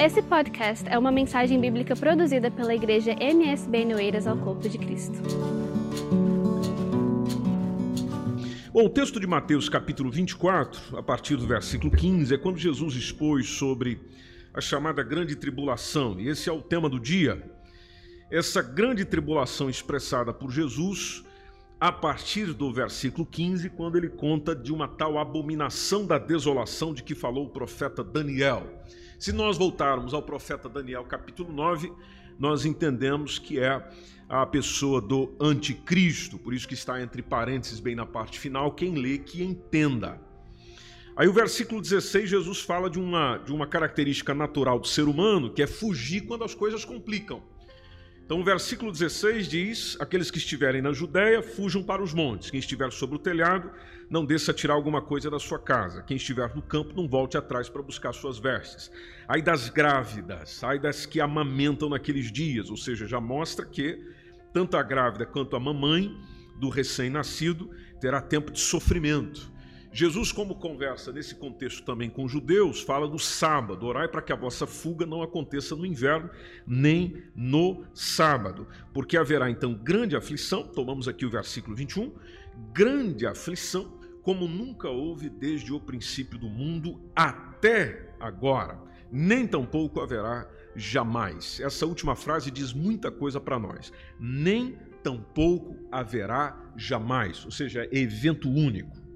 Esse podcast é uma mensagem bíblica produzida pela igreja MSB Noeiras ao Corpo de Cristo. Bom, o texto de Mateus, capítulo 24, a partir do versículo 15, é quando Jesus expôs sobre a chamada grande tribulação, e esse é o tema do dia. Essa grande tribulação expressada por Jesus a partir do versículo 15, quando ele conta de uma tal abominação da desolação de que falou o profeta Daniel. Se nós voltarmos ao profeta Daniel, capítulo 9, nós entendemos que é a pessoa do anticristo, por isso que está entre parênteses bem na parte final, quem lê que entenda. Aí o versículo 16, Jesus fala de uma, de uma característica natural do ser humano, que é fugir quando as coisas complicam. Então o versículo 16 diz: Aqueles que estiverem na Judéia, fujam para os montes. Quem estiver sobre o telhado, não desça tirar alguma coisa da sua casa. Quem estiver no campo, não volte atrás para buscar suas vestes. Ai das grávidas, ai das que amamentam naqueles dias. Ou seja, já mostra que tanto a grávida quanto a mamãe do recém-nascido terá tempo de sofrimento. Jesus, como conversa nesse contexto também com judeus, fala do sábado. Orai para que a vossa fuga não aconteça no inverno, nem no sábado. Porque haverá então grande aflição, tomamos aqui o versículo 21, grande aflição, como nunca houve desde o princípio do mundo até agora, nem tampouco haverá jamais. Essa última frase diz muita coisa para nós. Nem tampouco haverá jamais, ou seja, é evento único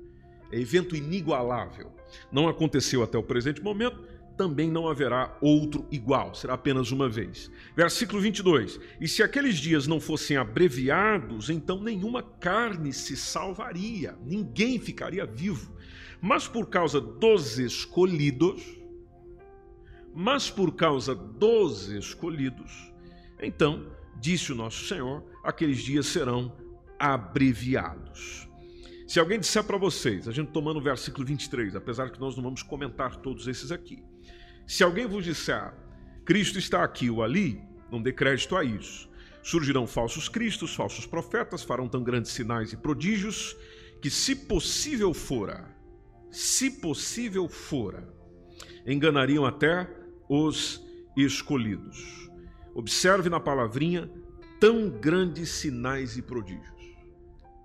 é evento inigualável. Não aconteceu até o presente momento, também não haverá outro igual, será apenas uma vez. Versículo 22: E se aqueles dias não fossem abreviados, então nenhuma carne se salvaria, ninguém ficaria vivo. Mas por causa dos escolhidos, mas por causa dos escolhidos, então, disse o nosso Senhor, aqueles dias serão abreviados. Se alguém disser para vocês, a gente tomando o versículo 23, apesar que nós não vamos comentar todos esses aqui. Se alguém vos disser, Cristo está aqui ou ali, não dê crédito a isso. Surgirão falsos cristos, falsos profetas, farão tão grandes sinais e prodígios, que se possível fora, se possível fora, enganariam até os escolhidos. Observe na palavrinha tão grandes sinais e prodígios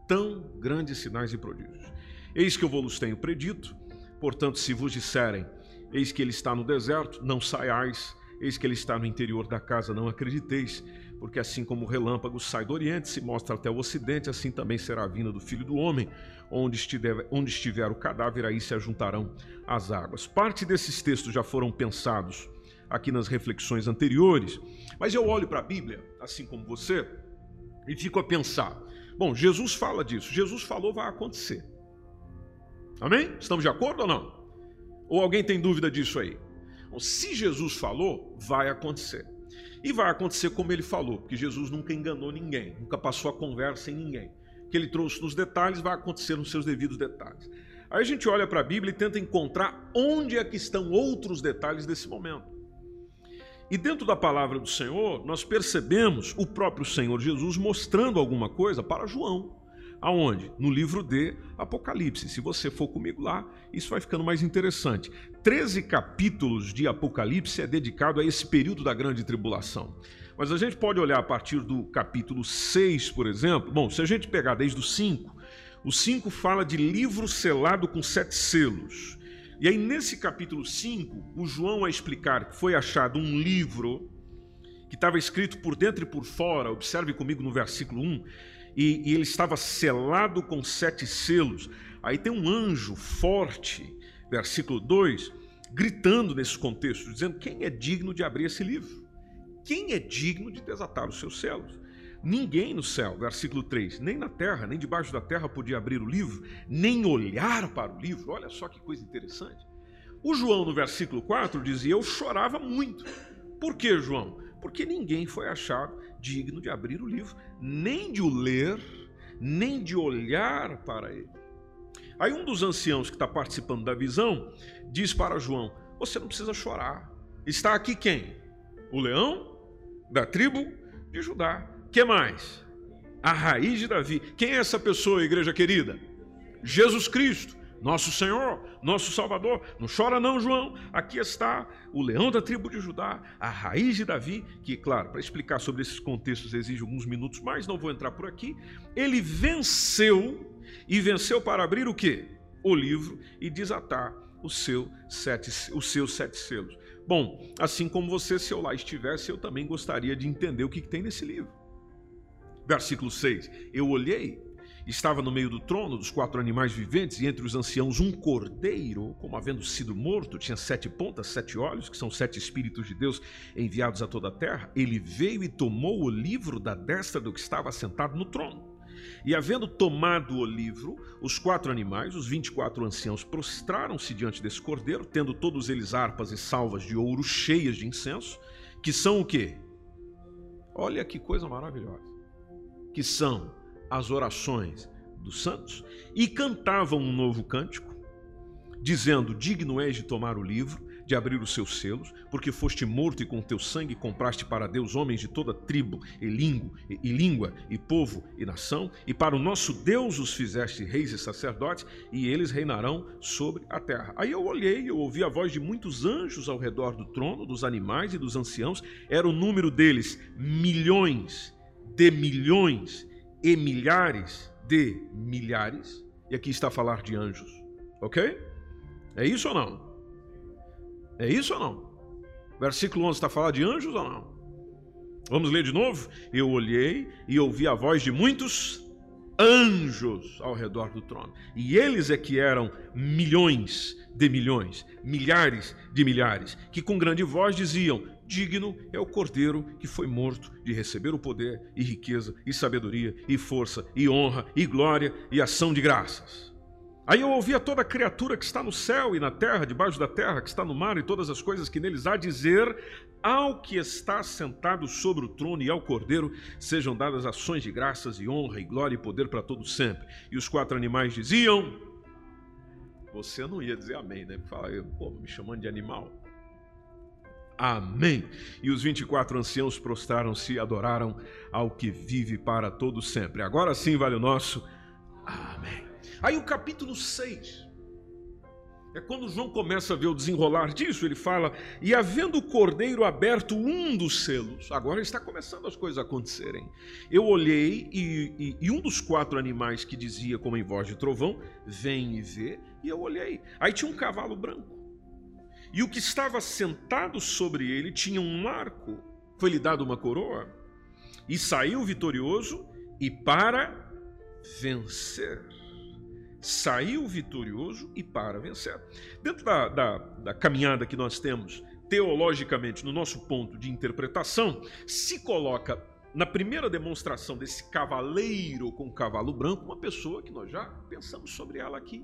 tão grandes sinais e prodígios. Eis que eu vos tenho predito, portanto, se vos disserem, eis que ele está no deserto, não saiais, eis que ele está no interior da casa, não acrediteis, porque assim como o relâmpago sai do oriente, se mostra até o ocidente, assim também será a vinda do filho do homem, onde estiver, onde estiver o cadáver, aí se ajuntarão as águas. Parte desses textos já foram pensados aqui nas reflexões anteriores, mas eu olho para a Bíblia, assim como você, e fico a pensar: Bom, Jesus fala disso. Jesus falou, vai acontecer. Amém? Estamos de acordo ou não? Ou alguém tem dúvida disso aí? Bom, se Jesus falou, vai acontecer. E vai acontecer como ele falou, porque Jesus nunca enganou ninguém, nunca passou a conversa em ninguém. O que ele trouxe nos detalhes vai acontecer nos seus devidos detalhes. Aí a gente olha para a Bíblia e tenta encontrar onde é que estão outros detalhes desse momento. E dentro da palavra do Senhor, nós percebemos o próprio Senhor Jesus mostrando alguma coisa para João. Aonde? No livro de Apocalipse. Se você for comigo lá, isso vai ficando mais interessante. Treze capítulos de Apocalipse é dedicado a esse período da grande tribulação. Mas a gente pode olhar a partir do capítulo 6, por exemplo. Bom, se a gente pegar desde o 5, o 5 fala de livro selado com sete selos. E aí, nesse capítulo 5, o João vai explicar que foi achado um livro que estava escrito por dentro e por fora, observe comigo no versículo 1, e, e ele estava selado com sete selos. Aí tem um anjo forte, versículo 2, gritando nesse contexto, dizendo: Quem é digno de abrir esse livro? Quem é digno de desatar os seus selos? Ninguém no céu, versículo 3, nem na terra, nem debaixo da terra podia abrir o livro, nem olhar para o livro. Olha só que coisa interessante. O João, no versículo 4, dizia: Eu chorava muito. Por que, João? Porque ninguém foi achado digno de abrir o livro, nem de o ler, nem de olhar para ele. Aí um dos anciãos que está participando da visão diz para João: Você não precisa chorar. Está aqui quem? O leão da tribo de Judá que mais? A raiz de Davi. Quem é essa pessoa, igreja querida? Jesus Cristo. Nosso Senhor, nosso Salvador. Não chora não, João. Aqui está o leão da tribo de Judá, a raiz de Davi, que, claro, para explicar sobre esses contextos exige alguns minutos mais, não vou entrar por aqui. Ele venceu e venceu para abrir o quê? O livro e desatar o seu sete, os seus sete selos. Bom, assim como você, se eu lá estivesse, eu também gostaria de entender o que, que tem nesse livro. Versículo 6. Eu olhei Estava no meio do trono dos quatro animais viventes, e entre os anciãos um cordeiro, como havendo sido morto, tinha sete pontas, sete olhos, que são sete espíritos de Deus enviados a toda a terra. Ele veio e tomou o livro da destra do que estava sentado no trono. E havendo tomado o livro, os quatro animais, os vinte e quatro anciãos, prostraram-se diante desse cordeiro, tendo todos eles harpas e salvas de ouro cheias de incenso, que são o quê? Olha que coisa maravilhosa. Que são as orações dos santos e cantavam um novo cântico, dizendo: Digno és de tomar o livro, de abrir os seus selos, porque foste morto e com teu sangue compraste para Deus homens de toda tribo e, língua, e, e língua e povo e nação, e para o nosso Deus os fizeste reis e sacerdotes, e eles reinarão sobre a terra. Aí eu olhei eu ouvi a voz de muitos anjos ao redor do trono, dos animais e dos anciãos, era o número deles milhões de milhões e milhares de milhares, e aqui está a falar de anjos, ok? É isso ou não? É isso ou não? Versículo 11 está a falar de anjos ou não? Vamos ler de novo? Eu olhei e ouvi a voz de muitos anjos ao redor do trono. E eles é que eram milhões de milhões, milhares de milhares, que com grande voz diziam: Digno é o cordeiro que foi morto de receber o poder e riqueza e sabedoria e força e honra e glória e ação de graças. Aí eu ouvia toda criatura que está no céu e na terra, debaixo da terra, que está no mar e todas as coisas que neles há dizer ao que está sentado sobre o trono e ao cordeiro sejam dadas ações de graças e honra e glória e poder para todos sempre. E os quatro animais diziam: Você não ia dizer amém, né? Fala, pô, me chamando de animal. Amém. E os 24 anciãos prostraram-se e adoraram ao que vive para todo sempre. Agora sim vale o nosso. Amém. Aí o capítulo 6. É quando João começa a ver o desenrolar disso, ele fala: E havendo o cordeiro aberto um dos selos, agora está começando as coisas a acontecerem. Eu olhei e, e, e um dos quatro animais que dizia, como em voz de trovão, vem e vê, e eu olhei. Aí tinha um cavalo branco. E o que estava sentado sobre ele tinha um arco, foi-lhe dado uma coroa, e saiu vitorioso e para vencer. Saiu vitorioso e para vencer. Dentro da, da, da caminhada que nós temos teologicamente no nosso ponto de interpretação, se coloca na primeira demonstração desse cavaleiro com cavalo branco, uma pessoa que nós já pensamos sobre ela aqui,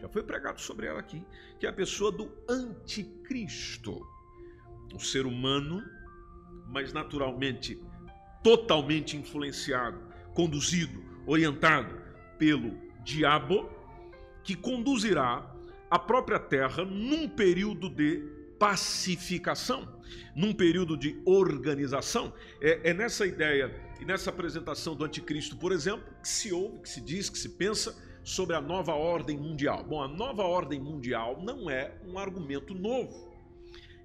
já foi pregado sobre ela aqui, que é a pessoa do anticristo. Um ser humano, mas naturalmente totalmente influenciado, conduzido, orientado pelo diabo, que conduzirá a própria terra num período de pacificação, num período de organização. É, é, nessa ideia e nessa apresentação do anticristo, por exemplo, que se ouve, que se diz, que se pensa sobre a nova ordem mundial. Bom, a nova ordem mundial não é um argumento novo.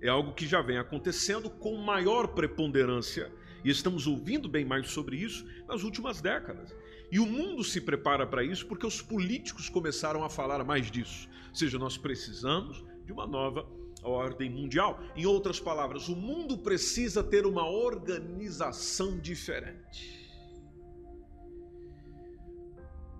É algo que já vem acontecendo com maior preponderância e estamos ouvindo bem mais sobre isso nas últimas décadas. E o mundo se prepara para isso porque os políticos começaram a falar mais disso. Ou seja, nós precisamos de uma nova ordem mundial. Em outras palavras, o mundo precisa ter uma organização diferente.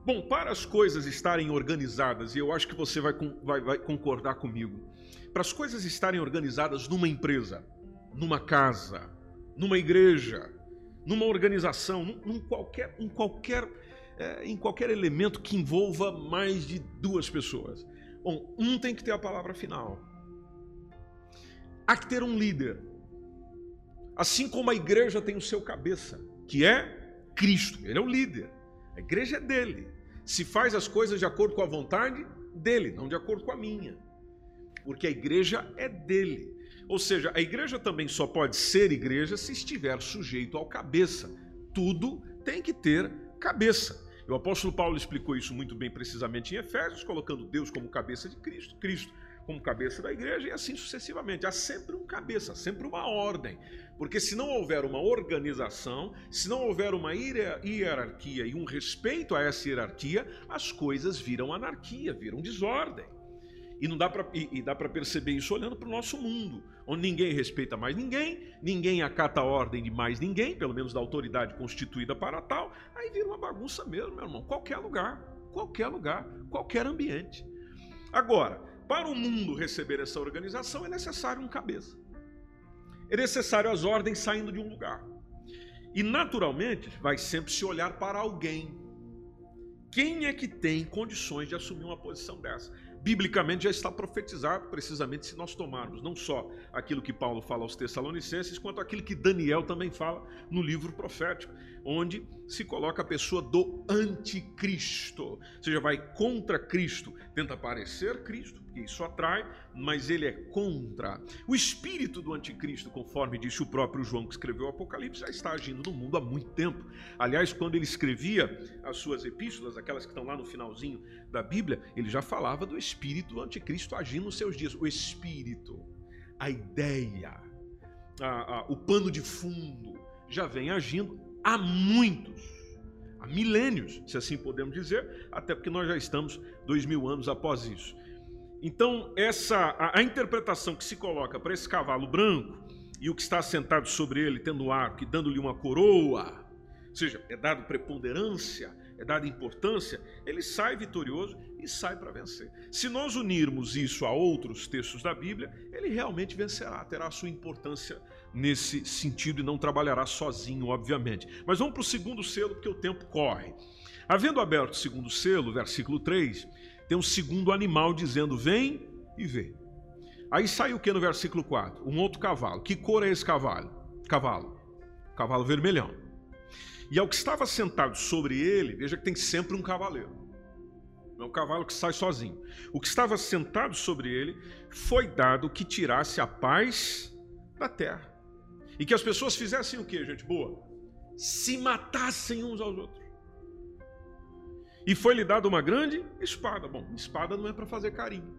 Bom, para as coisas estarem organizadas, e eu acho que você vai, vai, vai concordar comigo, para as coisas estarem organizadas numa empresa, numa casa, numa igreja, numa organização, num, num qualquer, em, qualquer, é, em qualquer elemento que envolva mais de duas pessoas. Bom, um tem que ter a palavra final. Há que ter um líder. Assim como a igreja tem o seu cabeça, que é Cristo, ele é o líder. A igreja é dele se faz as coisas de acordo com a vontade dele, não de acordo com a minha. Porque a igreja é dele. Ou seja, a igreja também só pode ser igreja se estiver sujeito ao cabeça. Tudo tem que ter cabeça. E o apóstolo Paulo explicou isso muito bem precisamente em Efésios, colocando Deus como cabeça de Cristo, Cristo como cabeça da igreja e assim sucessivamente. Há sempre um cabeça, sempre uma ordem. Porque se não houver uma organização, se não houver uma hierarquia e um respeito a essa hierarquia, as coisas viram anarquia, viram desordem. E não dá para e, e dá para perceber isso olhando para o nosso mundo, onde ninguém respeita mais ninguém, ninguém acata a ordem de mais ninguém, pelo menos da autoridade constituída para tal, aí vira uma bagunça mesmo, meu irmão. Qualquer lugar, qualquer lugar, qualquer ambiente. Agora, para o mundo receber essa organização é necessário um cabeça. É necessário as ordens saindo de um lugar. E naturalmente vai sempre se olhar para alguém. Quem é que tem condições de assumir uma posição dessa? biblicamente já está profetizado, precisamente se nós tomarmos não só aquilo que Paulo fala aos Tessalonicenses, quanto aquilo que Daniel também fala no livro profético, onde se coloca a pessoa do anticristo, ou seja, vai contra Cristo, tenta parecer Cristo, porque isso atrai, mas ele é contra. O espírito do anticristo, conforme disse o próprio João que escreveu o Apocalipse, já está agindo no mundo há muito tempo. Aliás, quando ele escrevia as suas epístolas, aquelas que estão lá no finalzinho da Bíblia, ele já falava do espírito do anticristo agindo nos seus dias. O espírito, a ideia, a, a, o pano de fundo já vem agindo há muitos, há milênios, se assim podemos dizer, até porque nós já estamos dois mil anos após isso. Então, essa a, a interpretação que se coloca para esse cavalo branco e o que está sentado sobre ele, tendo arco e dando-lhe uma coroa, ou seja, é dado preponderância, é dada importância, ele sai vitorioso e sai para vencer. Se nós unirmos isso a outros textos da Bíblia, ele realmente vencerá, terá sua importância nesse sentido e não trabalhará sozinho, obviamente. Mas vamos para o segundo selo, porque o tempo corre. Havendo aberto o segundo selo, versículo 3, tem um segundo animal dizendo: Vem e vê. Aí sai o que no versículo 4? Um outro cavalo. Que cor é esse cavalo? Cavalo. Cavalo vermelhão. E ao que estava sentado sobre ele, veja que tem sempre um cavaleiro. Não é um cavalo que sai sozinho. O que estava sentado sobre ele foi dado que tirasse a paz da terra. E que as pessoas fizessem o que, gente boa? Se matassem uns aos outros. E foi-lhe dada uma grande espada. Bom, espada não é para fazer carinho.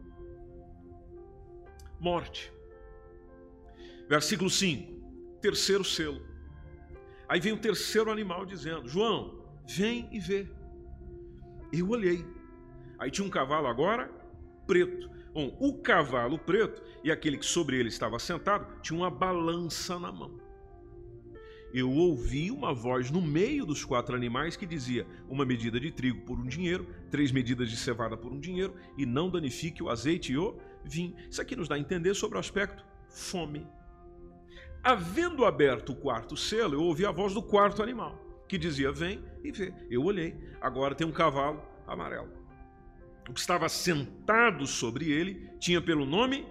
Morte. Versículo 5. Terceiro selo. Aí vem o terceiro animal dizendo: João, vem e vê. Eu olhei. Aí tinha um cavalo agora preto. Bom, o cavalo preto e aquele que sobre ele estava sentado tinha uma balança na mão. Eu ouvi uma voz no meio dos quatro animais que dizia: uma medida de trigo por um dinheiro, três medidas de cevada por um dinheiro, e não danifique o azeite e o vinho. Isso aqui nos dá a entender sobre o aspecto fome. Havendo aberto o quarto selo, eu ouvi a voz do quarto animal, que dizia: Vem e vê. Eu olhei, agora tem um cavalo amarelo. O que estava sentado sobre ele tinha pelo nome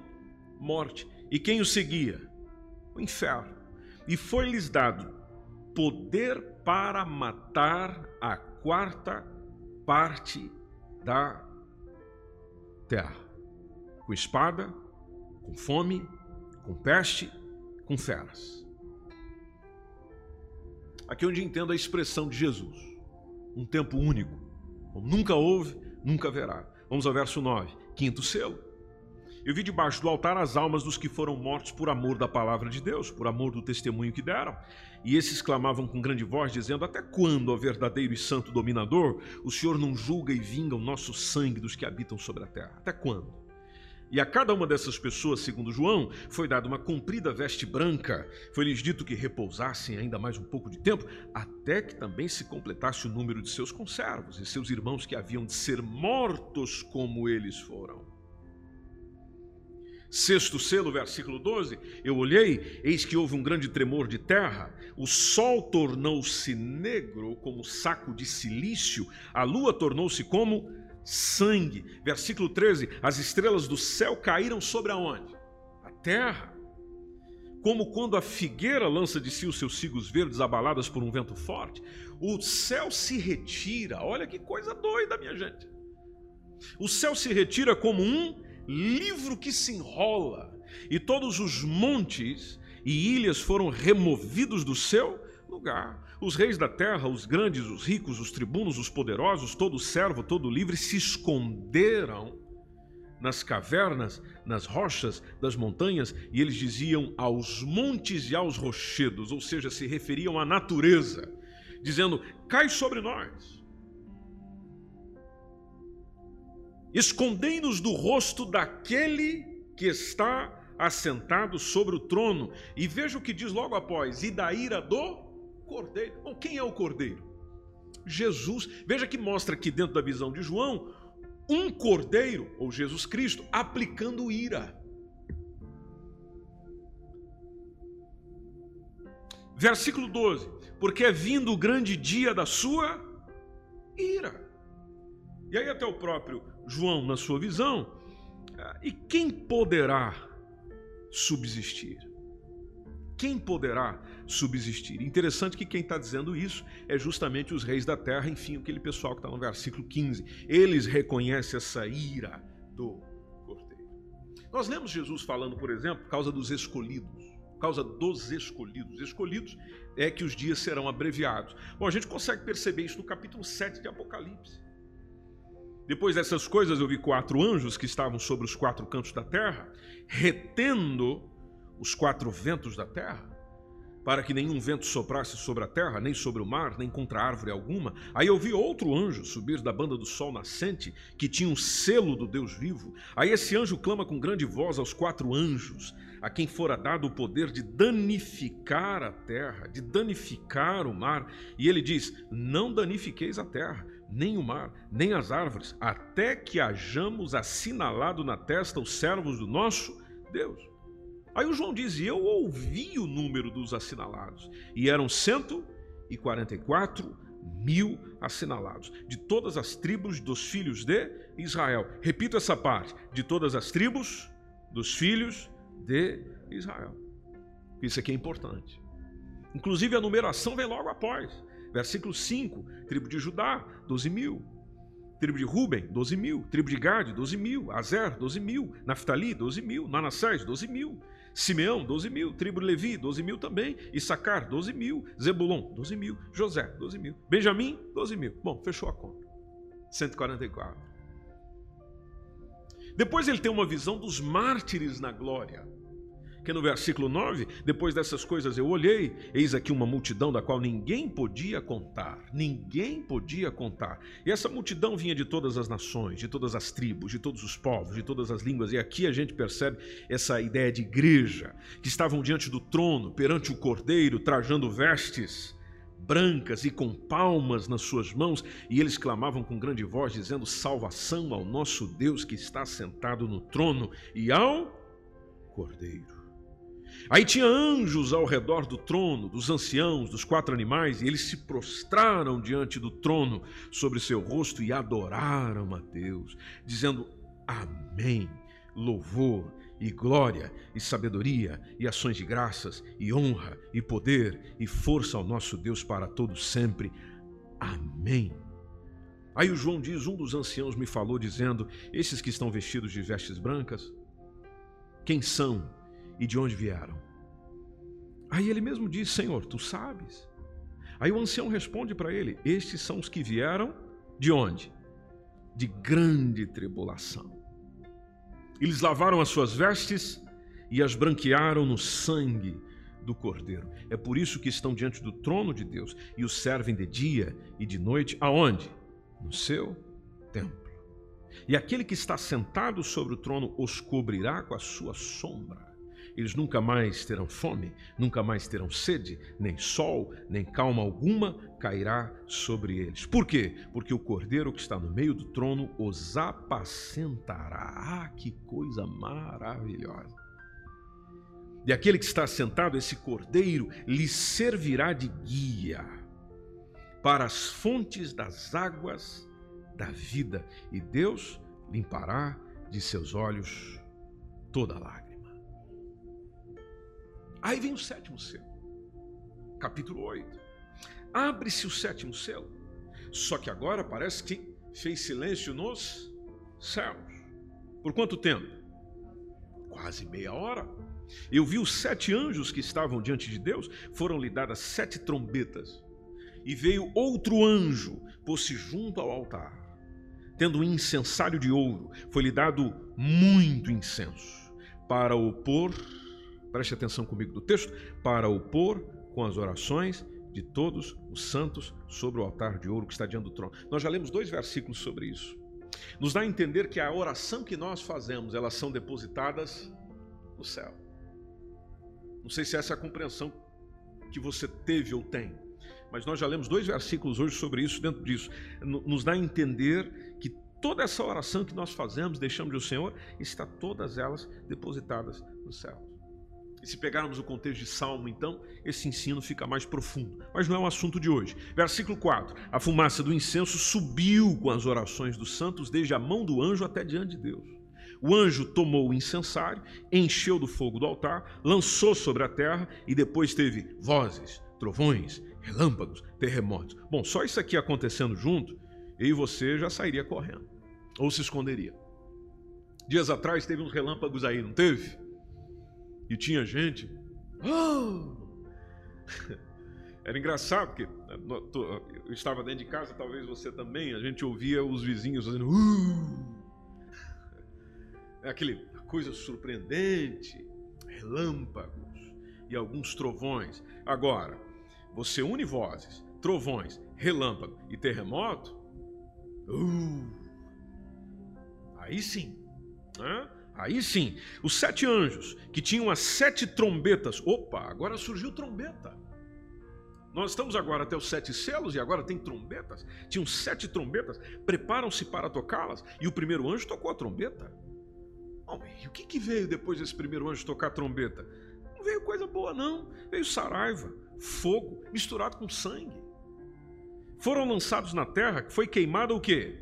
Morte. E quem o seguia? O inferno. E foi-lhes dado poder para matar a quarta parte da terra, com espada, com fome, com peste com feras. Aqui é onde entendo a expressão de Jesus. Um tempo único. Nunca houve, nunca haverá. Vamos ao verso 9. Quinto selo. Eu vi debaixo do altar as almas dos que foram mortos por amor da palavra de Deus, por amor do testemunho que deram. E esses clamavam com grande voz, dizendo: Até quando, ó verdadeiro e santo dominador, o Senhor não julga e vinga o nosso sangue dos que habitam sobre a terra? Até quando? E a cada uma dessas pessoas, segundo João, foi dada uma comprida veste branca. Foi-lhes dito que repousassem ainda mais um pouco de tempo, até que também se completasse o número de seus conservos e seus irmãos que haviam de ser mortos como eles foram. Sexto selo, versículo 12: Eu olhei, eis que houve um grande tremor de terra, o sol tornou-se negro como saco de silício, a lua tornou-se como sangue. Versículo 13: As estrelas do céu caíram sobre aonde? A terra. Como quando a figueira lança de si os seus cigos verdes abaladas por um vento forte, o céu se retira. Olha que coisa doida, minha gente. O céu se retira como um livro que se enrola, e todos os montes e ilhas foram removidos do seu lugar. Os reis da terra, os grandes, os ricos, os tribunos, os poderosos, todo servo, todo livre, se esconderam nas cavernas, nas rochas das montanhas, e eles diziam aos montes e aos rochedos, ou seja, se referiam à natureza, dizendo: cai sobre nós. Escondei-nos do rosto daquele que está assentado sobre o trono. E veja o que diz logo após: e da ira do cordeiro. Bom, quem é o cordeiro? Jesus. Veja que mostra aqui dentro da visão de João um cordeiro, ou Jesus Cristo, aplicando ira. Versículo 12: Porque é vindo o grande dia da sua ira. E aí, até o próprio João, na sua visão, ah, e quem poderá subsistir? Quem poderá subsistir? Interessante que quem está dizendo isso é justamente os reis da terra, enfim, aquele pessoal que está no versículo 15. Eles reconhecem essa ira do cordeiro. Nós lemos Jesus falando, por exemplo, por causa dos escolhidos. Por causa dos escolhidos. Escolhidos é que os dias serão abreviados. Bom, a gente consegue perceber isso no capítulo 7 de Apocalipse. Depois dessas coisas, eu vi quatro anjos que estavam sobre os quatro cantos da terra, retendo os quatro ventos da terra, para que nenhum vento soprasse sobre a terra, nem sobre o mar, nem contra árvore alguma. Aí eu vi outro anjo subir da banda do sol nascente, que tinha um selo do Deus vivo. Aí esse anjo clama com grande voz aos quatro anjos, a quem fora dado o poder de danificar a terra, de danificar o mar. E ele diz: Não danifiqueis a terra, nem o mar, nem as árvores, até que hajamos assinalado na testa os servos do nosso Deus. Aí o João diz: e Eu ouvi o número dos assinalados, e eram 144 mil assinalados, de todas as tribos dos filhos de Israel. Repito essa parte: de todas as tribos dos filhos de Israel. Isso aqui é importante. Inclusive a numeração vem logo após. Versículo 5: tribo de Judá, 12 mil. Tribo de Ruben, 12 mil. Tribo de Gade, 12 mil. Azer, 12 mil. Naftali, 12 mil. Manassés, 12 mil. Simeão, 12 mil. Tribo de Levi, 12 mil também. Issacar, 12 mil. Zebulon, 12 mil. José, 12 mil. Benjamim, 12 mil. Bom, fechou a conta. 144. Depois ele tem uma visão dos mártires na glória que no versículo 9, depois dessas coisas eu olhei, eis aqui uma multidão da qual ninguém podia contar, ninguém podia contar. E essa multidão vinha de todas as nações, de todas as tribos, de todos os povos, de todas as línguas. E aqui a gente percebe essa ideia de igreja, que estavam diante do trono, perante o cordeiro, trajando vestes brancas e com palmas nas suas mãos, e eles clamavam com grande voz, dizendo: Salvação ao nosso Deus que está sentado no trono e ao Cordeiro. Aí tinha anjos ao redor do trono, dos anciãos, dos quatro animais, e eles se prostraram diante do trono sobre seu rosto e adoraram a Deus, dizendo: Amém. Louvor e glória e sabedoria e ações de graças e honra e poder e força ao nosso Deus para todos sempre. Amém. Aí o João diz: Um dos anciãos me falou, dizendo: Esses que estão vestidos de vestes brancas, quem são? E de onde vieram. Aí ele mesmo diz: Senhor, tu sabes. Aí o ancião responde para ele: Estes são os que vieram de onde? De grande tribulação. Eles lavaram as suas vestes e as branquearam no sangue do Cordeiro. É por isso que estão diante do trono de Deus e o servem de dia e de noite, aonde? No seu templo. E aquele que está sentado sobre o trono os cobrirá com a sua sombra eles nunca mais terão fome, nunca mais terão sede, nem sol, nem calma alguma cairá sobre eles. Por quê? Porque o cordeiro que está no meio do trono os apacentará. Ah, que coisa maravilhosa! E aquele que está sentado, esse cordeiro, lhe servirá de guia para as fontes das águas da vida, e Deus limpará de seus olhos toda lágrima. Aí vem o sétimo selo, capítulo 8. Abre-se o sétimo selo, só que agora parece que fez silêncio nos céus. Por quanto tempo? quase meia hora. Eu vi os sete anjos que estavam diante de Deus, foram-lhe dadas sete trombetas. E veio outro anjo, pôs-se junto ao altar. Tendo um incensário de ouro, foi-lhe dado muito incenso, para o pôr, preste atenção comigo do texto, para o pôr com as orações de todos os santos sobre o altar de ouro que está diante do trono. Nós já lemos dois versículos sobre isso. Nos dá a entender que a oração que nós fazemos, elas são depositadas no céu. Não sei se essa é a compreensão que você teve ou tem, mas nós já lemos dois versículos hoje sobre isso, dentro disso. Nos dá a entender que toda essa oração que nós fazemos, deixamos do Senhor, está todas elas depositadas no céu. E se pegarmos o contexto de Salmo, então, esse ensino fica mais profundo. Mas não é o assunto de hoje. Versículo 4: A fumaça do incenso subiu com as orações dos santos, desde a mão do anjo até diante de Deus. O anjo tomou o incensário, encheu do fogo do altar, lançou sobre a terra e depois teve vozes, trovões, relâmpagos, terremotos. Bom, só isso aqui acontecendo junto, eu e você já sairia correndo ou se esconderia. Dias atrás teve uns relâmpagos aí, não teve? E tinha gente. Era engraçado, porque eu estava dentro de casa, talvez você também, a gente ouvia os vizinhos fazendo. É aquele coisa surpreendente, relâmpagos e alguns trovões. Agora, você une vozes, trovões, relâmpago e terremoto, uh, aí sim, né? Aí sim, os sete anjos que tinham as sete trombetas, opa, agora surgiu trombeta. Nós estamos agora até os sete selos e agora tem trombetas. Tinham sete trombetas, preparam-se para tocá-las e o primeiro anjo tocou a trombeta. Bom, e o que, que veio depois desse primeiro anjo tocar a trombeta? Não veio coisa boa, não. Veio saraiva, fogo, misturado com sangue. Foram lançados na terra, que foi queimada o quê?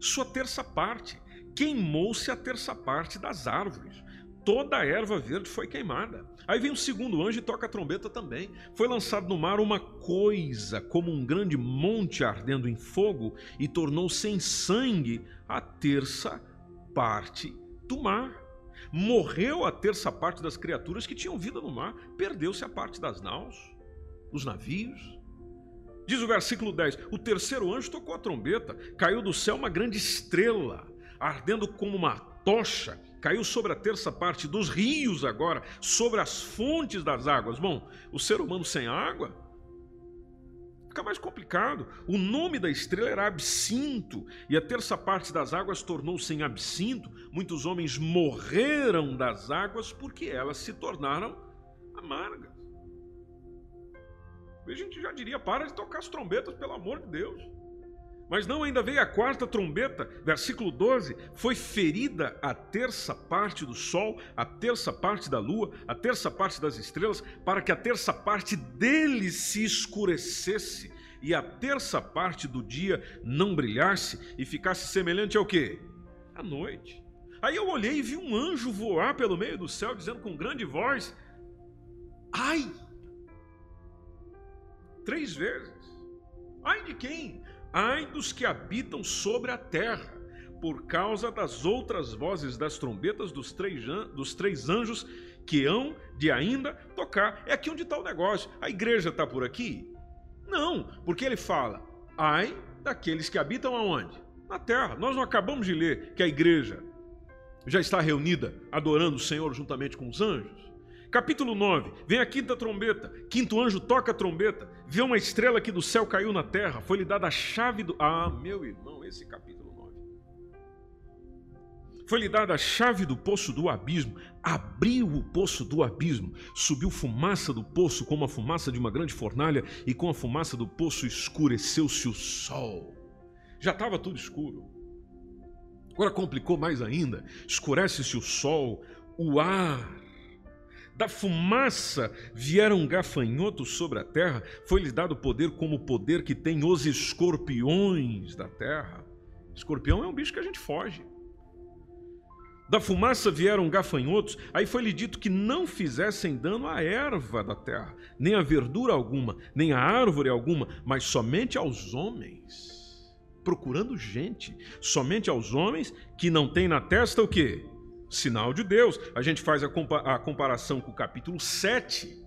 Sua terça parte. Queimou-se a terça parte das árvores. Toda a erva verde foi queimada. Aí vem o segundo anjo e toca a trombeta também. Foi lançado no mar uma coisa, como um grande monte ardendo em fogo, e tornou-se em sangue a terça parte do mar. Morreu a terça parte das criaturas que tinham vida no mar, perdeu-se a parte das naus, dos navios. Diz o versículo 10: O terceiro anjo tocou a trombeta, caiu do céu uma grande estrela, ardendo como uma tocha, caiu sobre a terça parte dos rios agora, sobre as fontes das águas. Bom, o ser humano sem água Fica mais complicado. O nome da estrela era absinto, e a terça parte das águas tornou-se em absinto. Muitos homens morreram das águas porque elas se tornaram amargas. A gente já diria: para de tocar as trombetas, pelo amor de Deus. Mas não, ainda veio a quarta trombeta, versículo 12: foi ferida a terça parte do sol, a terça parte da lua, a terça parte das estrelas, para que a terça parte deles se escurecesse e a terça parte do dia não brilhasse e ficasse semelhante ao que? À noite. Aí eu olhei e vi um anjo voar pelo meio do céu, dizendo com grande voz: Ai! Três vezes. Ai de quem? Ai dos que habitam sobre a terra, por causa das outras vozes das trombetas dos três, dos três anjos que hão de ainda tocar. É aqui onde está o negócio. A igreja está por aqui? Não, porque ele fala, ai daqueles que habitam aonde? Na terra. Nós não acabamos de ler que a igreja já está reunida adorando o Senhor juntamente com os anjos? Capítulo 9, vem a quinta trombeta, quinto anjo toca a trombeta, vê uma estrela que do céu caiu na terra, foi-lhe dada a chave do. Ah, meu irmão, esse capítulo 9. Foi-lhe dada a chave do poço do abismo, abriu o poço do abismo, subiu fumaça do poço como a fumaça de uma grande fornalha, e com a fumaça do poço escureceu-se o sol. Já estava tudo escuro. Agora complicou mais ainda, escurece-se o sol, o ar da fumaça vieram gafanhotos sobre a terra, foi-lhes dado poder como o poder que tem os escorpiões da terra. Escorpião é um bicho que a gente foge. Da fumaça vieram gafanhotos, aí foi-lhe dito que não fizessem dano à erva da terra, nem a verdura alguma, nem a árvore alguma, mas somente aos homens. Procurando gente, somente aos homens que não têm na testa o quê? Sinal de Deus. A gente faz a, compa a comparação com o capítulo 7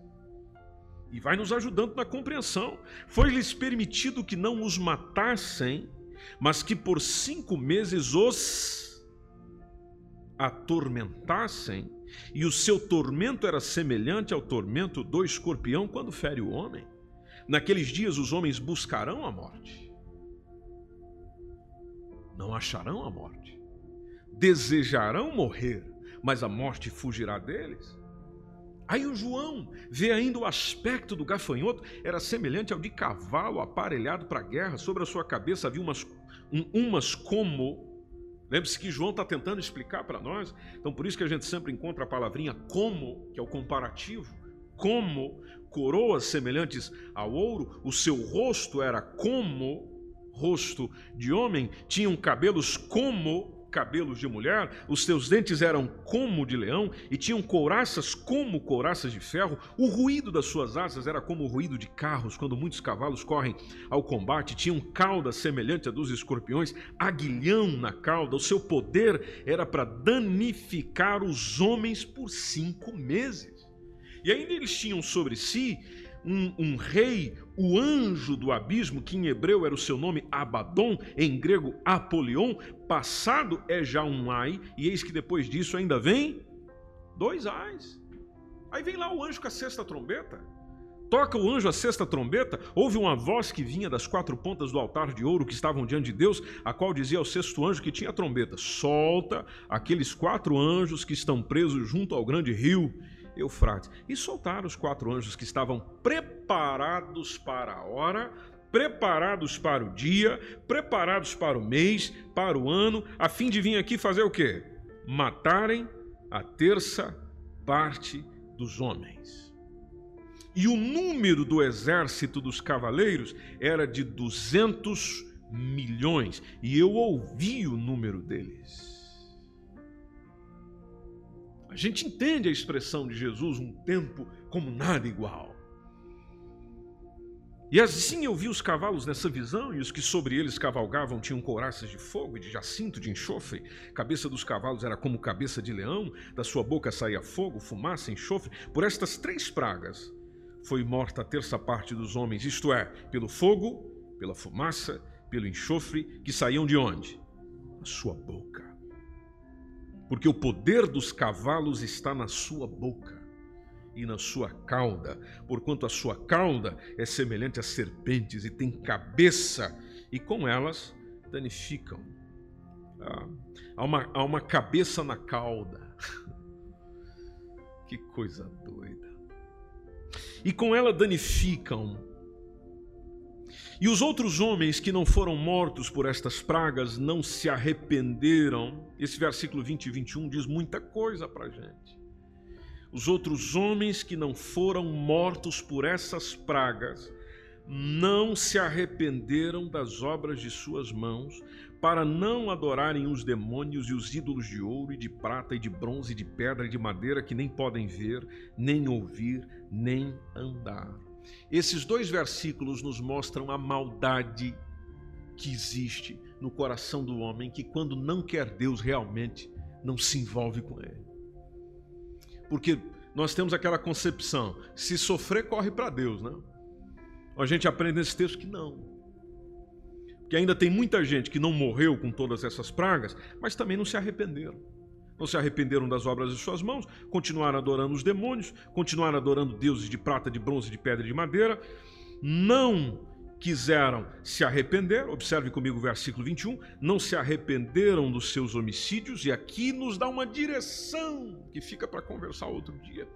e vai nos ajudando na compreensão. Foi-lhes permitido que não os matassem, mas que por cinco meses os atormentassem, e o seu tormento era semelhante ao tormento do escorpião quando fere o homem. Naqueles dias os homens buscarão a morte, não acharão a morte, desejarão morrer, mas a morte fugirá deles. Aí o João vê ainda o aspecto do gafanhoto, era semelhante ao de cavalo aparelhado para a guerra, sobre a sua cabeça havia umas, um, umas como. Lembre-se que João está tentando explicar para nós, então por isso que a gente sempre encontra a palavrinha como, que é o comparativo, como coroas semelhantes ao ouro, o seu rosto era como rosto de homem, tinham cabelos como cabelos de mulher, os seus dentes eram como de leão e tinham couraças como couraças de ferro. O ruído das suas asas era como o ruído de carros quando muitos cavalos correm ao combate. Tinham cauda semelhante a dos escorpiões, aguilhão na cauda. O seu poder era para danificar os homens por cinco meses. E ainda eles tinham sobre si um, um, rei, o anjo do abismo, que em hebreu era o seu nome Abaddon, em grego Apolion, passado é já um ai, e eis que depois disso ainda vem dois ais. Aí vem lá o anjo com a sexta trombeta. Toca o anjo a sexta trombeta, houve uma voz que vinha das quatro pontas do altar de ouro que estavam diante de Deus, a qual dizia ao sexto anjo que tinha a trombeta: Solta aqueles quatro anjos que estão presos junto ao grande rio Eufrates. E soltaram os quatro anjos que estavam preparados para a hora, preparados para o dia, preparados para o mês, para o ano, a fim de vir aqui fazer o quê? Matarem a terça parte dos homens. E o número do exército dos cavaleiros era de 200 milhões, e eu ouvi o número deles. A gente entende a expressão de Jesus, um tempo como nada igual. E assim eu vi os cavalos nessa visão, e os que sobre eles cavalgavam tinham couraças de fogo e de jacinto de enxofre. Cabeça dos cavalos era como cabeça de leão, da sua boca saía fogo, fumaça, enxofre. Por estas três pragas foi morta a terça parte dos homens, isto é, pelo fogo, pela fumaça, pelo enxofre, que saíam de onde? Da sua boca porque o poder dos cavalos está na sua boca e na sua cauda, porquanto a sua cauda é semelhante a serpentes e tem cabeça, e com elas danificam. Ah, há, uma, há uma cabeça na cauda. que coisa doida. E com ela danificam e os outros homens que não foram mortos por estas pragas não se arrependeram. Esse versículo 20 e 21 diz muita coisa para a gente. Os outros homens que não foram mortos por essas pragas não se arrependeram das obras de suas mãos, para não adorarem os demônios e os ídolos de ouro e de prata e de bronze e de pedra e de madeira que nem podem ver, nem ouvir, nem andar. Esses dois versículos nos mostram a maldade que existe no coração do homem que, quando não quer Deus, realmente não se envolve com Ele. Porque nós temos aquela concepção: se sofrer, corre para Deus, né? A gente aprende nesse texto que não. Porque ainda tem muita gente que não morreu com todas essas pragas, mas também não se arrependeram não se arrependeram das obras de suas mãos, continuaram adorando os demônios, continuaram adorando deuses de prata, de bronze, de pedra e de madeira, não quiseram se arrepender, observe comigo o versículo 21, não se arrependeram dos seus homicídios, e aqui nos dá uma direção que fica para conversar outro dia.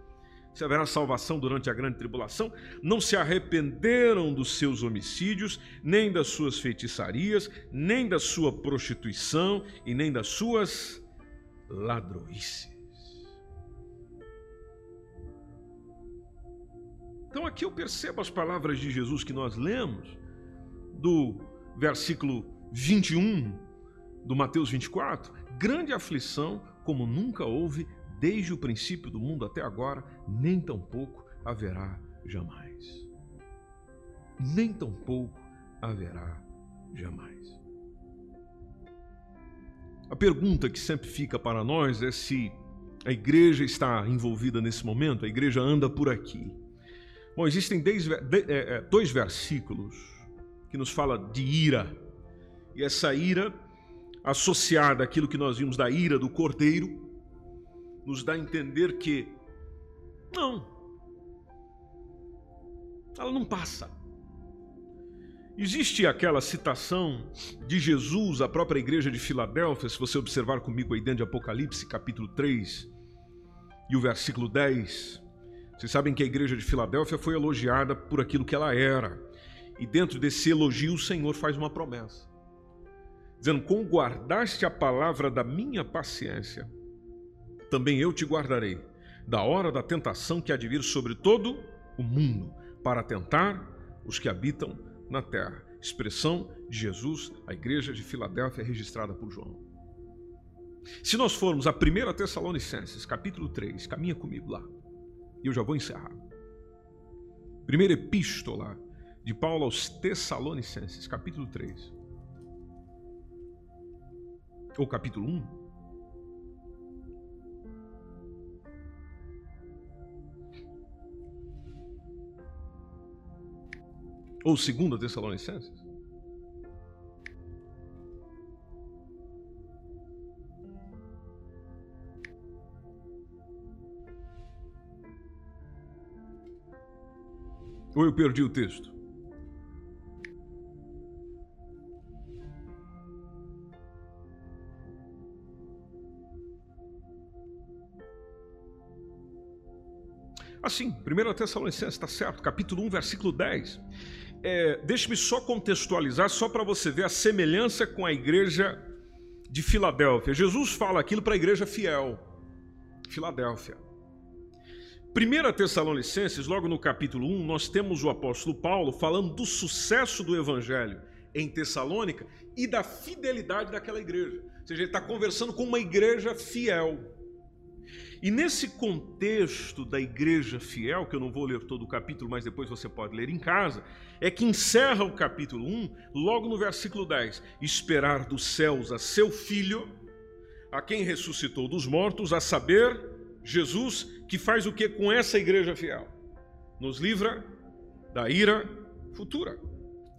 Se haverá salvação durante a grande tribulação, não se arrependeram dos seus homicídios, nem das suas feitiçarias, nem da sua prostituição e nem das suas ladroices. Então aqui eu percebo as palavras de Jesus que nós lemos, do versículo 21 do Mateus 24: grande aflição como nunca houve desde o princípio do mundo até agora, nem tampouco haverá jamais. Nem tampouco haverá jamais. A pergunta que sempre fica para nós é se A igreja está envolvida nesse momento, a igreja anda por aqui. Bom, existem é, é, dois versículos que nos fala de ira. E essa ira, associada àquilo que nós vimos da ira do cordeiro, nos dá a entender que não, ela não passa. Existe aquela citação de Jesus à própria igreja de Filadélfia, se você observar comigo aí dentro de Apocalipse, capítulo 3 e o versículo 10. Vocês sabem que a igreja de Filadélfia foi elogiada por aquilo que ela era. E dentro desse elogio, o Senhor faz uma promessa, dizendo: Com guardaste a palavra da minha paciência, também eu te guardarei da hora da tentação que há de vir sobre todo o mundo, para tentar os que habitam na terra. Expressão de Jesus, a igreja de Filadélfia registrada por João. Se nós formos a 1 Tessalonicenses, capítulo 3, caminha comigo lá, e eu já vou encerrar. Primeira epístola de Paulo aos Tessalonicenses, capítulo 3. Ou capítulo 1. Ou 2 Tessalonicenses? Ou eu perdi o texto? Assim, 1 Tessalonicenses, está certo, capítulo 1, versículo 10 é, deixe-me só contextualizar, só para você ver a semelhança com a igreja de Filadélfia. Jesus fala aquilo para a igreja fiel, Filadélfia. 1 Tessalonicenses, logo no capítulo 1, nós temos o apóstolo Paulo falando do sucesso do evangelho em Tessalônica e da fidelidade daquela igreja. Ou seja, ele está conversando com uma igreja fiel. E nesse contexto da igreja fiel, que eu não vou ler todo o capítulo, mas depois você pode ler em casa, é que encerra o capítulo 1, logo no versículo 10: Esperar dos céus a seu filho, a quem ressuscitou dos mortos, a saber, Jesus, que faz o que com essa igreja fiel? Nos livra da ira futura.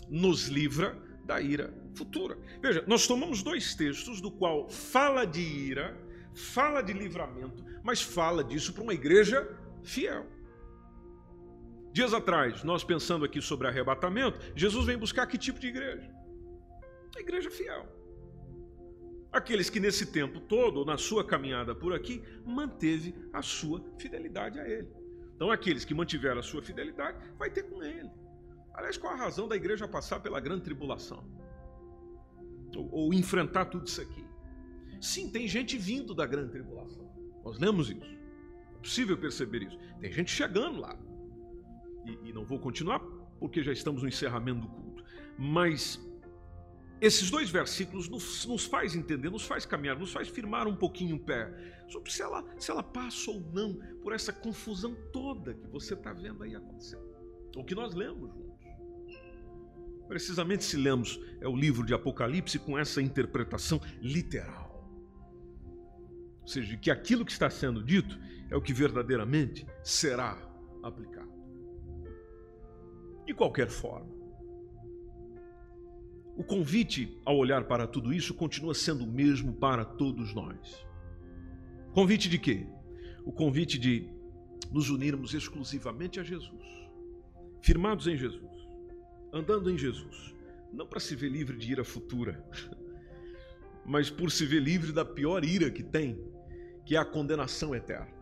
Nos livra da ira futura. Veja, nós tomamos dois textos do qual fala de ira fala de livramento, mas fala disso para uma igreja fiel. Dias atrás, nós pensando aqui sobre arrebatamento, Jesus vem buscar que tipo de igreja? A igreja fiel. Aqueles que nesse tempo todo, na sua caminhada por aqui, manteve a sua fidelidade a Ele. Então, aqueles que mantiveram a sua fidelidade, vai ter com Ele. Aliás, qual a razão da igreja passar pela grande tribulação? Ou, ou enfrentar tudo isso aqui? Sim, tem gente vindo da grande tribulação. Nós lemos isso. É possível perceber isso. Tem gente chegando lá. E, e não vou continuar porque já estamos no encerramento do culto. Mas esses dois versículos nos, nos faz entender, nos faz caminhar, nos faz firmar um pouquinho o pé sobre se ela, se ela passa ou não por essa confusão toda que você está vendo aí acontecer. O que nós lemos juntos. Precisamente se lemos é o livro de Apocalipse com essa interpretação literal seja, que aquilo que está sendo dito é o que verdadeiramente será aplicado. De qualquer forma, o convite ao olhar para tudo isso continua sendo o mesmo para todos nós. Convite de quê? O convite de nos unirmos exclusivamente a Jesus, firmados em Jesus, andando em Jesus, não para se ver livre de ira futura, mas por se ver livre da pior ira que tem, que é a condenação eterna.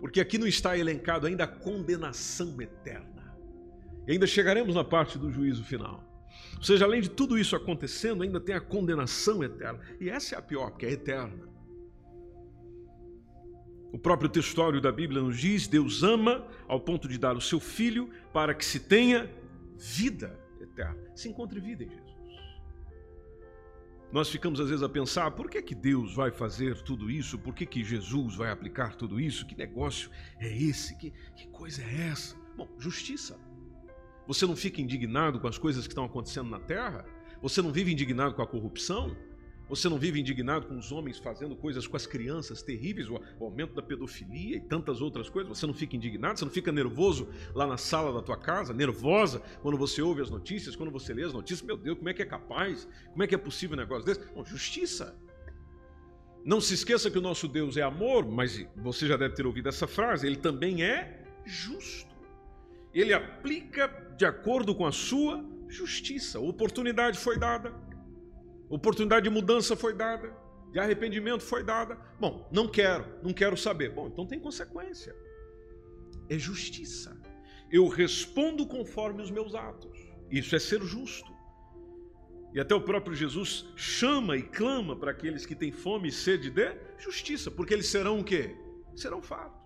Porque aqui não está elencado ainda a condenação eterna. E ainda chegaremos na parte do juízo final. Ou seja, além de tudo isso acontecendo, ainda tem a condenação eterna. E essa é a pior, porque é eterna. O próprio textório da Bíblia nos diz: Deus ama ao ponto de dar o seu filho para que se tenha vida eterna. Se encontre vida em Jesus. Nós ficamos às vezes a pensar, por que, que Deus vai fazer tudo isso? Por que, que Jesus vai aplicar tudo isso? Que negócio é esse? Que, que coisa é essa? Bom, justiça. Você não fica indignado com as coisas que estão acontecendo na terra? Você não vive indignado com a corrupção? Você não vive indignado com os homens fazendo coisas com as crianças terríveis, o aumento da pedofilia e tantas outras coisas? Você não fica indignado? Você não fica nervoso lá na sala da tua casa, nervosa quando você ouve as notícias, quando você lê as notícias? Meu Deus, como é que é capaz? Como é que é possível um negócio desse? Bom, justiça. Não se esqueça que o nosso Deus é amor, mas você já deve ter ouvido essa frase, ele também é justo. Ele aplica de acordo com a sua justiça. Oportunidade foi dada, oportunidade de mudança foi dada, de arrependimento foi dada. Bom, não quero, não quero saber. Bom, então tem consequência. É justiça. Eu respondo conforme os meus atos. Isso é ser justo. E até o próprio Jesus chama e clama para aqueles que têm fome e sede de justiça, porque eles serão o quê? Serão fartos.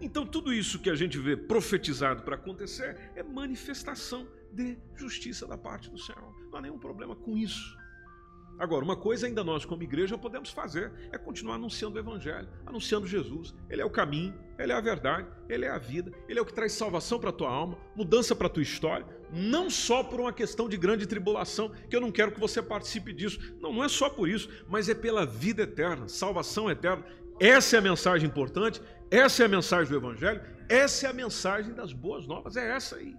Então, tudo isso que a gente vê profetizado para acontecer é manifestação de justiça da parte do Senhor. Não há nenhum problema com isso. Agora, uma coisa ainda nós, como igreja, podemos fazer é continuar anunciando o Evangelho, anunciando Jesus. Ele é o caminho, ele é a verdade, ele é a vida, ele é o que traz salvação para a tua alma, mudança para a tua história, não só por uma questão de grande tribulação, que eu não quero que você participe disso. Não, não é só por isso, mas é pela vida eterna, salvação eterna. Essa é a mensagem importante, essa é a mensagem do Evangelho, essa é a mensagem das boas novas, é essa aí.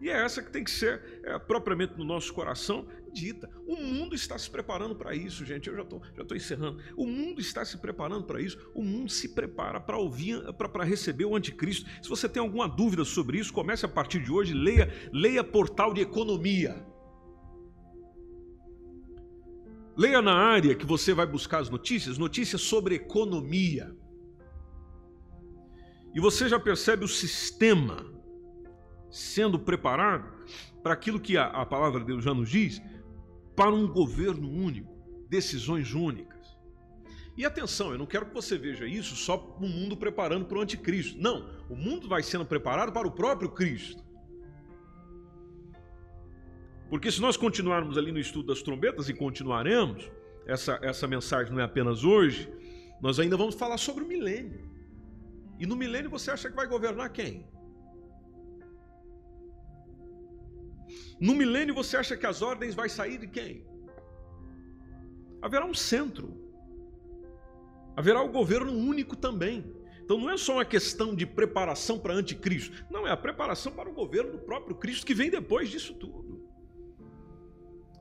E é essa que tem que ser é, propriamente no nosso coração dita. O mundo está se preparando para isso, gente. Eu já estou já tô encerrando. O mundo está se preparando para isso. O mundo se prepara para ouvir, para receber o anticristo. Se você tem alguma dúvida sobre isso, comece a partir de hoje, leia, leia portal de economia. Leia na área que você vai buscar as notícias, notícias sobre economia. E você já percebe o sistema sendo preparado para aquilo que a, a palavra de Deus já nos diz, para um governo único, decisões únicas. E atenção, eu não quero que você veja isso só o mundo preparando para o anticristo. Não, o mundo vai sendo preparado para o próprio Cristo. Porque se nós continuarmos ali no estudo das trombetas, e continuaremos, essa, essa mensagem não é apenas hoje, nós ainda vamos falar sobre o milênio. E no milênio você acha que vai governar quem? No milênio você acha que as ordens vai sair de quem? Haverá um centro. Haverá o um governo único também. Então não é só uma questão de preparação para anticristo. Não, é a preparação para o governo do próprio Cristo que vem depois disso tudo.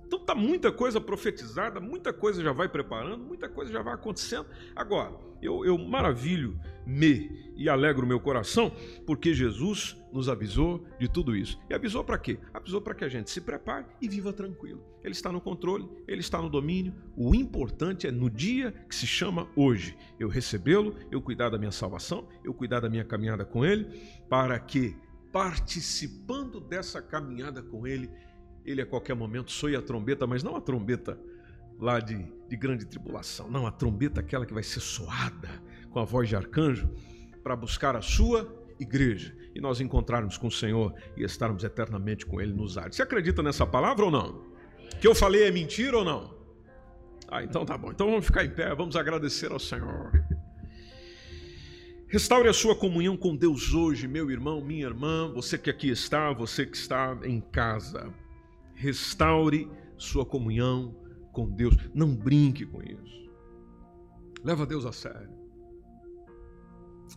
Então tá muita coisa profetizada, muita coisa já vai preparando, muita coisa já vai acontecendo. Agora, eu, eu maravilho-me e alegro meu coração porque Jesus nos avisou de tudo isso. E avisou para quê? Avisou para que a gente se prepare e viva tranquilo. Ele está no controle, ele está no domínio. O importante é no dia que se chama hoje, eu recebê-lo, eu cuidar da minha salvação, eu cuidar da minha caminhada com ele, para que participando dessa caminhada com ele, ele a qualquer momento soe a trombeta, mas não a trombeta lá de, de grande tribulação, não, a trombeta aquela que vai ser soada com a voz de arcanjo para buscar a sua igreja e nós encontrarmos com o Senhor e estarmos eternamente com Ele nos ares. Você acredita nessa palavra ou não? Que eu falei é mentira ou não? Ah, então tá bom. Então vamos ficar em pé, vamos agradecer ao Senhor. Restaure a sua comunhão com Deus hoje, meu irmão, minha irmã, você que aqui está, você que está em casa. Restaure sua comunhão com Deus. Não brinque com isso. Leva Deus a sério.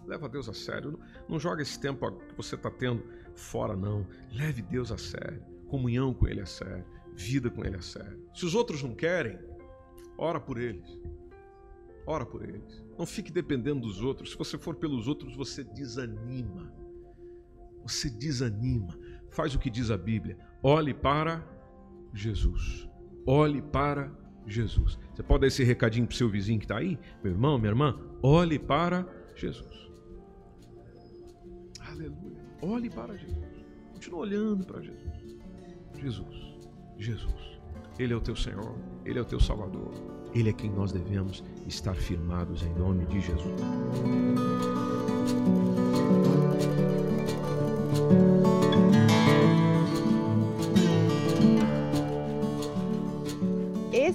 Leva Deus a sério. Não, joga esse tempo que você está tendo fora, não. Leve Deus a sério. Comunhão com Ele a sério. Vida com Ele a sério. Se os outros não querem, ora por eles. Ora por eles. Não fique dependendo dos outros. Se você for pelos outros, você desanima. Você desanima. Faz o que diz a Bíblia. Olhe para Jesus. Olhe para Jesus. Você pode dar esse recadinho para o seu vizinho que está aí? Meu irmão, minha irmã, olhe para Jesus. Aleluia. Olhe para Jesus. Continua olhando para Jesus. Jesus. Jesus. Ele é o teu Senhor. Ele é o teu Salvador. Ele é quem nós devemos estar firmados em nome de Jesus.